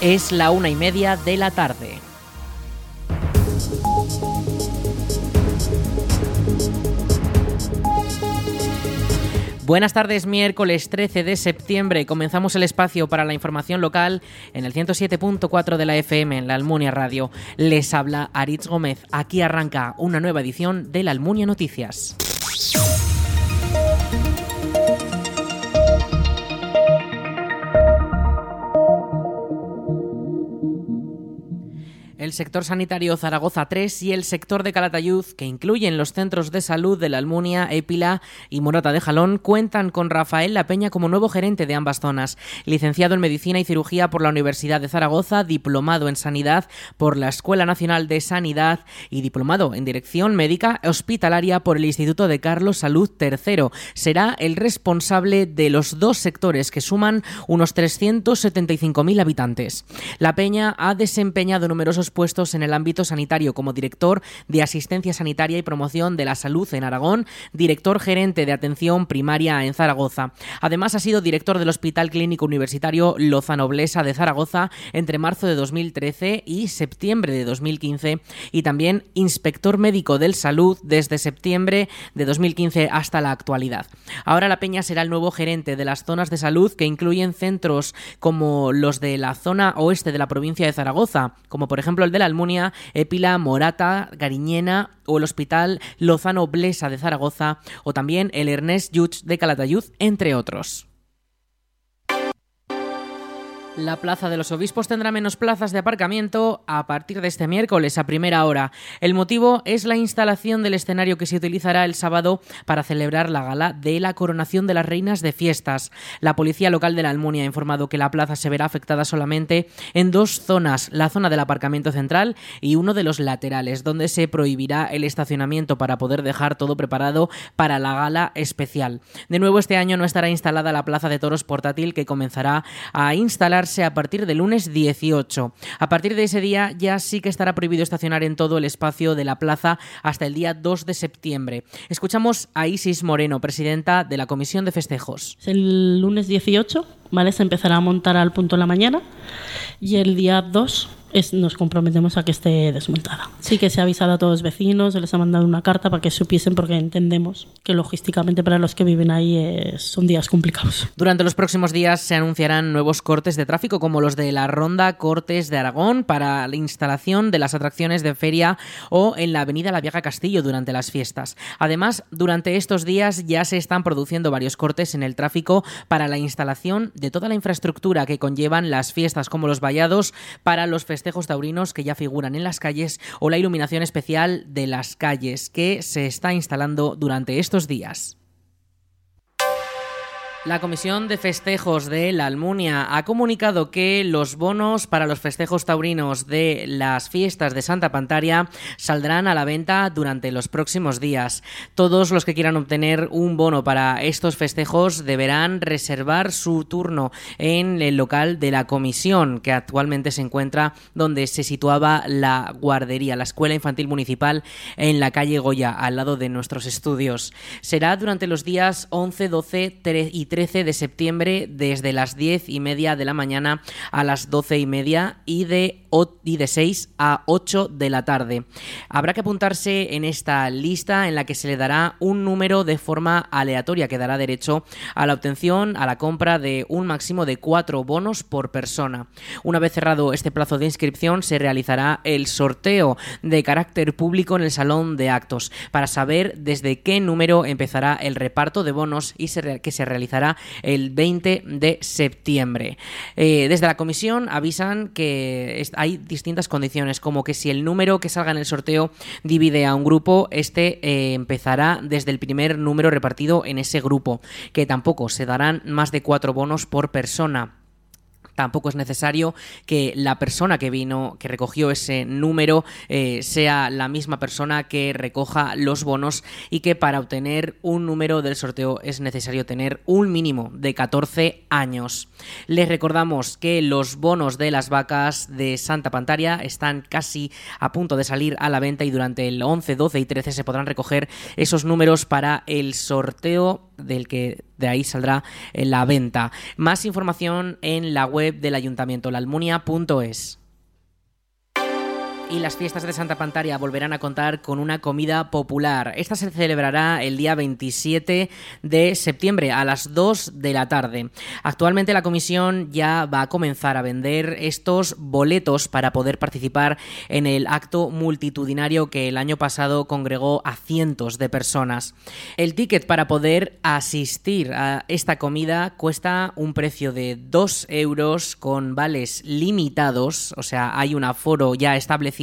Es la una y media de la tarde. Buenas tardes, miércoles 13 de septiembre. Comenzamos el espacio para la información local en el 107.4 de la FM en la Almunia Radio. Les habla Aritz Gómez. Aquí arranca una nueva edición de la Almunia Noticias. El sector sanitario Zaragoza 3 y el sector de Calatayud, que incluyen los centros de salud de la Almunia, Épila y Morata de Jalón, cuentan con Rafael La Peña como nuevo gerente de ambas zonas. Licenciado en Medicina y Cirugía por la Universidad de Zaragoza, diplomado en Sanidad por la Escuela Nacional de Sanidad y diplomado en Dirección Médica Hospitalaria por el Instituto de Carlos Salud III. Será el responsable de los dos sectores que suman unos 375.000 habitantes. La Peña ha desempeñado numerosos puestos en el ámbito sanitario como director de Asistencia Sanitaria y Promoción de la Salud en Aragón, director gerente de Atención Primaria en Zaragoza. Además, ha sido director del Hospital Clínico Universitario Lozano Blesa de Zaragoza entre marzo de 2013 y septiembre de 2015 y también inspector médico del salud desde septiembre de 2015 hasta la actualidad. Ahora la Peña será el nuevo gerente de las zonas de salud que incluyen centros como los de la zona oeste de la provincia de Zaragoza, como por ejemplo de la Almunia, Épila, Morata, Gariñena o el Hospital Lozano Blesa de Zaragoza o también el Ernest Lluch de Calatayud, entre otros. La Plaza de los Obispos tendrá menos plazas de aparcamiento a partir de este miércoles a primera hora. El motivo es la instalación del escenario que se utilizará el sábado para celebrar la gala de la coronación de las reinas de fiestas. La policía local de la Almunia ha informado que la plaza se verá afectada solamente en dos zonas, la zona del aparcamiento central y uno de los laterales, donde se prohibirá el estacionamiento para poder dejar todo preparado para la gala especial. De nuevo este año no estará instalada la plaza de toros portátil que comenzará a a partir del lunes 18. A partir de ese día ya sí que estará prohibido estacionar en todo el espacio de la plaza hasta el día 2 de septiembre. Escuchamos a Isis Moreno, presidenta de la Comisión de Festejos. El lunes 18, ¿vale? Se empezará a montar al punto de la mañana y el día 2 nos comprometemos a que esté desmontada. Sí que se ha avisado a todos los vecinos, se les ha mandado una carta para que supiesen porque entendemos que logísticamente para los que viven ahí son días complicados. Durante los próximos días se anunciarán nuevos cortes de tráfico como los de la Ronda Cortes de Aragón para la instalación de las atracciones de feria o en la Avenida La Vieja Castillo durante las fiestas. Además, durante estos días ya se están produciendo varios cortes en el tráfico para la instalación de toda la infraestructura que conllevan las fiestas como los vallados para los festivales festejos taurinos que ya figuran en las calles o la iluminación especial de las calles que se está instalando durante estos días. La Comisión de Festejos de la Almunia ha comunicado que los bonos para los festejos taurinos de las fiestas de Santa Pantaria saldrán a la venta durante los próximos días. Todos los que quieran obtener un bono para estos festejos deberán reservar su turno en el local de la comisión que actualmente se encuentra donde se situaba la guardería, la Escuela Infantil Municipal en la calle Goya, al lado de nuestros estudios. Será durante los días 11, 12 y 13 de septiembre desde las 10 y media de la mañana a las 12 y media y de, y de 6 a 8 de la tarde. Habrá que apuntarse en esta lista en la que se le dará un número de forma aleatoria que dará derecho a la obtención, a la compra de un máximo de cuatro bonos por persona. Una vez cerrado este plazo de inscripción se realizará el sorteo de carácter público en el salón de actos para saber desde qué número empezará el reparto de bonos y que se realizará el 20 de septiembre. Eh, desde la comisión avisan que hay distintas condiciones, como que si el número que salga en el sorteo divide a un grupo, este eh, empezará desde el primer número repartido en ese grupo, que tampoco se darán más de cuatro bonos por persona tampoco es necesario que la persona que vino, que recogió ese número, eh, sea la misma persona que recoja los bonos y que para obtener un número del sorteo es necesario tener un mínimo de 14 años. Les recordamos que los bonos de las vacas de Santa Pantaria están casi a punto de salir a la venta y durante el 11, 12 y 13 se podrán recoger esos números para el sorteo del que de ahí saldrá la venta. Más información en la web del ayuntamiento, laalmunia.es y las fiestas de Santa Pantaria volverán a contar con una comida popular. Esta se celebrará el día 27 de septiembre a las 2 de la tarde. Actualmente la comisión ya va a comenzar a vender estos boletos para poder participar en el acto multitudinario que el año pasado congregó a cientos de personas. El ticket para poder asistir a esta comida cuesta un precio de 2 euros con vales limitados, o sea, hay un aforo ya establecido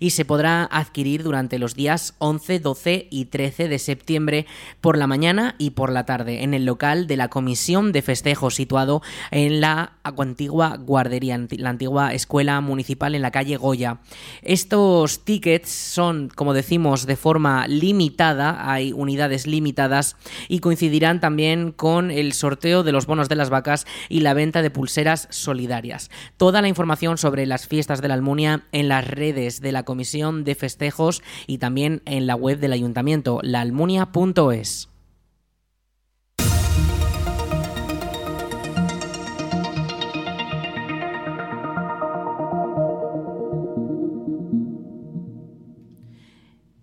y se podrá adquirir durante los días 11, 12 y 13 de septiembre por la mañana y por la tarde en el local de la Comisión de Festejos situado en la antigua guardería, la antigua escuela municipal en la calle Goya. Estos tickets son, como decimos, de forma limitada, hay unidades limitadas y coincidirán también con el sorteo de los bonos de las vacas y la venta de pulseras solidarias. Toda la información sobre las fiestas de la Almunia en las redes de la Comisión de Festejos y también en la web del Ayuntamiento, laalmunia.es.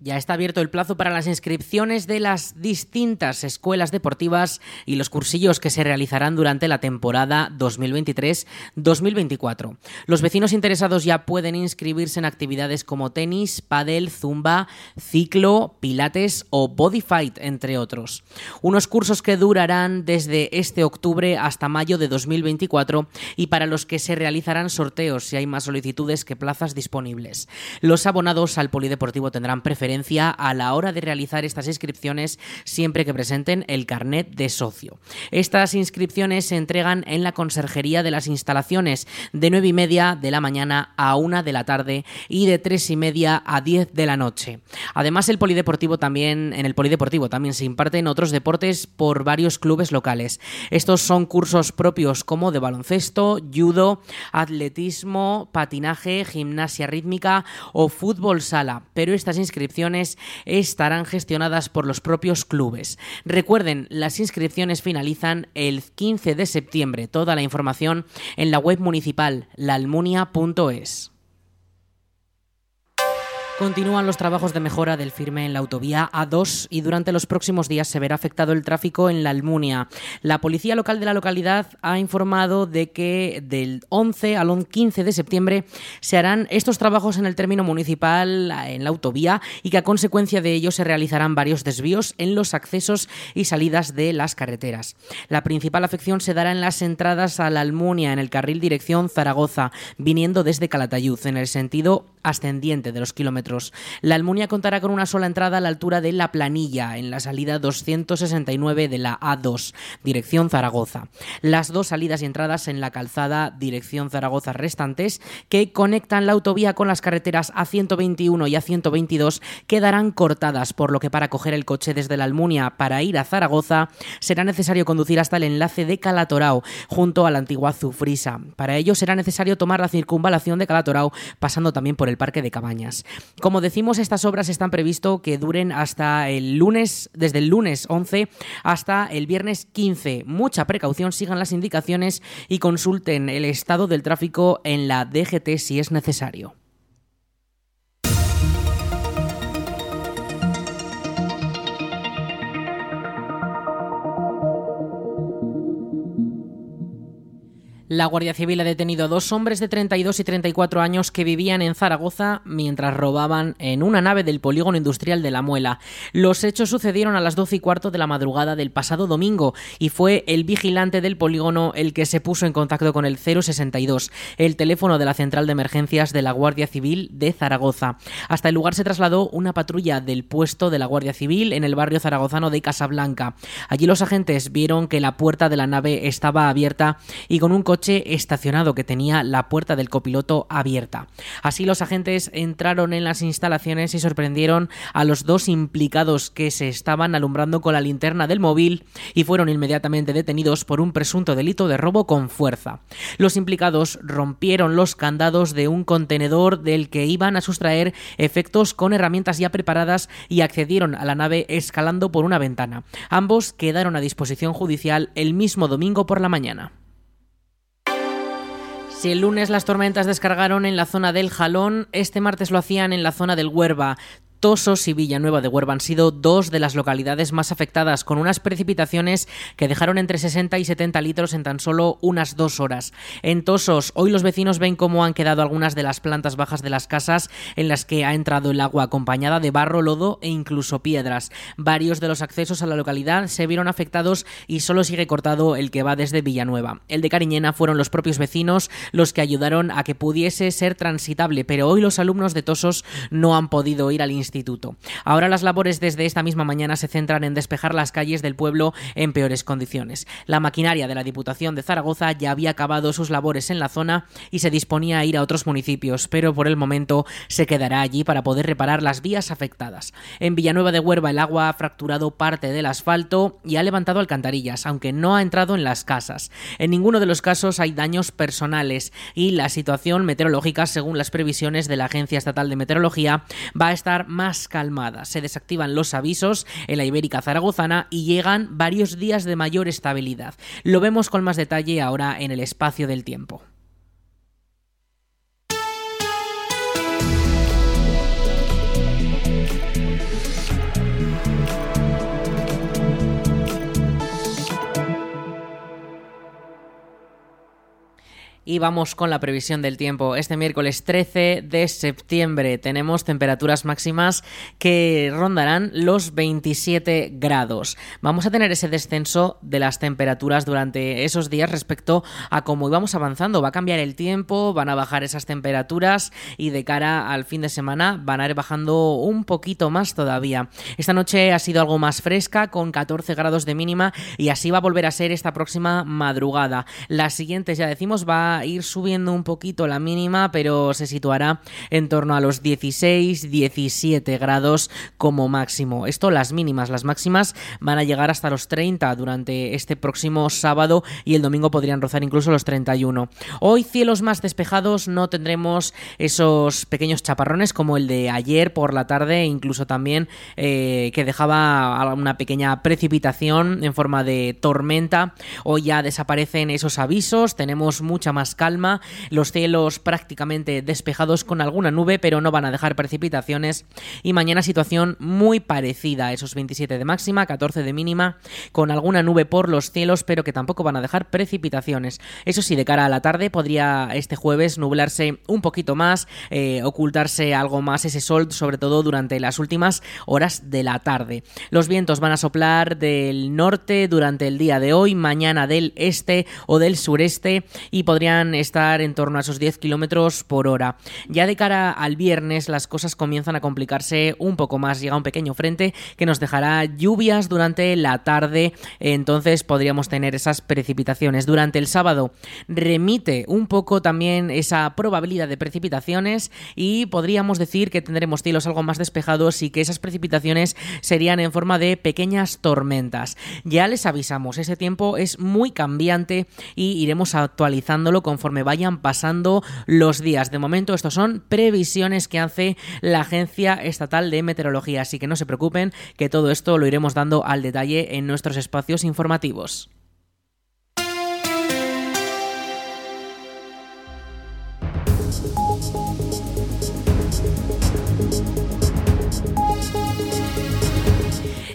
Ya está abierto el plazo para las inscripciones de las distintas escuelas deportivas y los cursillos que se realizarán durante la temporada 2023-2024. Los vecinos interesados ya pueden inscribirse en actividades como tenis, pádel, zumba, ciclo, pilates o body fight, entre otros. Unos cursos que durarán desde este octubre hasta mayo de 2024 y para los que se realizarán sorteos si hay más solicitudes que plazas disponibles. Los abonados al polideportivo tendrán preferencia a la hora de realizar estas inscripciones siempre que presenten el carnet de socio. Estas inscripciones se entregan en la conserjería de las instalaciones de 9 y media de la mañana a 1 de la tarde y de 3 y media a 10 de la noche. Además, el polideportivo también, en el polideportivo también se imparten otros deportes por varios clubes locales. Estos son cursos propios como de baloncesto, judo, atletismo, patinaje, gimnasia rítmica o fútbol sala, pero estas inscripciones estarán gestionadas por los propios clubes. Recuerden, las inscripciones finalizan el 15 de septiembre. Toda la información en la web municipal laalmunia.es. Continúan los trabajos de mejora del firme en la autovía A2 y durante los próximos días se verá afectado el tráfico en la Almunia. La policía local de la localidad ha informado de que del 11 al 15 de septiembre se harán estos trabajos en el término municipal en la autovía y que a consecuencia de ello se realizarán varios desvíos en los accesos y salidas de las carreteras. La principal afección se dará en las entradas a la Almunia en el carril dirección Zaragoza, viniendo desde Calatayud en el sentido ascendiente de los kilómetros. La Almunia contará con una sola entrada a la altura de La Planilla, en la salida 269 de la A2, dirección Zaragoza. Las dos salidas y entradas en la calzada dirección Zaragoza restantes, que conectan la autovía con las carreteras A121 y A122, quedarán cortadas, por lo que para coger el coche desde la Almunia para ir a Zaragoza será necesario conducir hasta el enlace de Calatorao, junto a la antigua Zufrisa. Para ello será necesario tomar la circunvalación de Calatorao, pasando también por el Parque de Cabañas. Como decimos, estas obras están previsto que duren hasta el lunes, desde el lunes 11 hasta el viernes 15. Mucha precaución, sigan las indicaciones y consulten el estado del tráfico en la DGT si es necesario. La Guardia Civil ha detenido a dos hombres de 32 y 34 años que vivían en Zaragoza mientras robaban en una nave del polígono industrial de La Muela. Los hechos sucedieron a las 12 y cuarto de la madrugada del pasado domingo y fue el vigilante del polígono el que se puso en contacto con el 062, el teléfono de la central de emergencias de la Guardia Civil de Zaragoza. Hasta el lugar se trasladó una patrulla del puesto de la Guardia Civil en el barrio zaragozano de Casablanca. Allí los agentes vieron que la puerta de la nave estaba abierta y con un coche estacionado que tenía la puerta del copiloto abierta. Así los agentes entraron en las instalaciones y sorprendieron a los dos implicados que se estaban alumbrando con la linterna del móvil y fueron inmediatamente detenidos por un presunto delito de robo con fuerza. Los implicados rompieron los candados de un contenedor del que iban a sustraer efectos con herramientas ya preparadas y accedieron a la nave escalando por una ventana. Ambos quedaron a disposición judicial el mismo domingo por la mañana. Si el lunes las tormentas descargaron en la zona del Jalón, este martes lo hacían en la zona del Huerva. Tosos y Villanueva de Huerva han sido dos de las localidades más afectadas, con unas precipitaciones que dejaron entre 60 y 70 litros en tan solo unas dos horas. En Tosos, hoy los vecinos ven cómo han quedado algunas de las plantas bajas de las casas en las que ha entrado el agua, acompañada de barro, lodo e incluso piedras. Varios de los accesos a la localidad se vieron afectados y solo sigue cortado el que va desde Villanueva. El de Cariñena fueron los propios vecinos los que ayudaron a que pudiese ser transitable, pero hoy los alumnos de Tosos no han podido ir al instituto Ahora las labores desde esta misma mañana se centran en despejar las calles del pueblo en peores condiciones. La maquinaria de la Diputación de Zaragoza ya había acabado sus labores en la zona y se disponía a ir a otros municipios, pero por el momento se quedará allí para poder reparar las vías afectadas. En Villanueva de Huerva el agua ha fracturado parte del asfalto y ha levantado alcantarillas, aunque no ha entrado en las casas. En ninguno de los casos hay daños personales y la situación meteorológica, según las previsiones de la Agencia Estatal de Meteorología, va a estar más calmada. Se desactivan los avisos en la Ibérica Zaragozana y llegan varios días de mayor estabilidad. Lo vemos con más detalle ahora en el espacio del tiempo. Y vamos con la previsión del tiempo. Este miércoles 13 de septiembre tenemos temperaturas máximas que rondarán los 27 grados. Vamos a tener ese descenso de las temperaturas durante esos días respecto a cómo íbamos avanzando. Va a cambiar el tiempo, van a bajar esas temperaturas y de cara al fin de semana van a ir bajando un poquito más todavía. Esta noche ha sido algo más fresca con 14 grados de mínima y así va a volver a ser esta próxima madrugada. Las siguientes, ya decimos, va ir subiendo un poquito la mínima, pero se situará en torno a los 16-17 grados como máximo. Esto las mínimas, las máximas van a llegar hasta los 30 durante este próximo sábado y el domingo podrían rozar incluso los 31. Hoy cielos más despejados, no tendremos esos pequeños chaparrones como el de ayer por la tarde, incluso también eh, que dejaba una pequeña precipitación en forma de tormenta. Hoy ya desaparecen esos avisos, tenemos mucha más calma, los cielos prácticamente despejados con alguna nube, pero no van a dejar precipitaciones. Y mañana situación muy parecida, esos 27 de máxima, 14 de mínima, con alguna nube por los cielos, pero que tampoco van a dejar precipitaciones. Eso sí, de cara a la tarde podría este jueves nublarse un poquito más, eh, ocultarse algo más ese sol, sobre todo durante las últimas horas de la tarde. Los vientos van a soplar del norte durante el día de hoy, mañana del este o del sureste y podrían estar en torno a esos 10 kilómetros por hora. Ya de cara al viernes, las cosas comienzan a complicarse un poco más. Llega un pequeño frente que nos dejará lluvias durante la tarde, entonces podríamos tener esas precipitaciones. Durante el sábado remite un poco también esa probabilidad de precipitaciones y podríamos decir que tendremos cielos algo más despejados y que esas precipitaciones serían en forma de pequeñas tormentas. Ya les avisamos, ese tiempo es muy cambiante y iremos actualizándolo conforme vayan pasando los días. De momento, estos son previsiones que hace la Agencia Estatal de Meteorología, así que no se preocupen que todo esto lo iremos dando al detalle en nuestros espacios informativos.